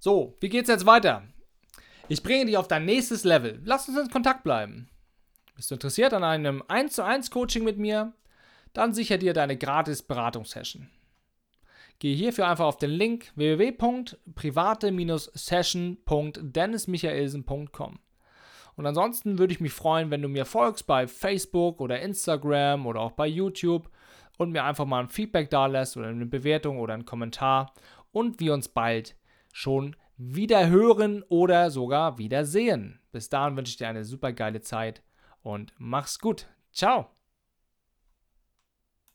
So, wie geht's jetzt weiter? Ich bringe dich auf dein nächstes Level. Lass uns in Kontakt bleiben. Bist du interessiert an einem 1 zu 1 Coaching mit mir? Dann sicher dir deine gratis Beratungssession. Gehe hierfür einfach auf den Link www.private-session.dennismichaelsen.com. Und ansonsten würde ich mich freuen, wenn du mir folgst bei Facebook oder Instagram oder auch bei YouTube und mir einfach mal ein Feedback da lässt oder eine Bewertung oder einen Kommentar und wir uns bald schon wieder hören oder sogar wieder sehen. Bis dahin wünsche ich dir eine super geile Zeit und mach's gut. Ciao.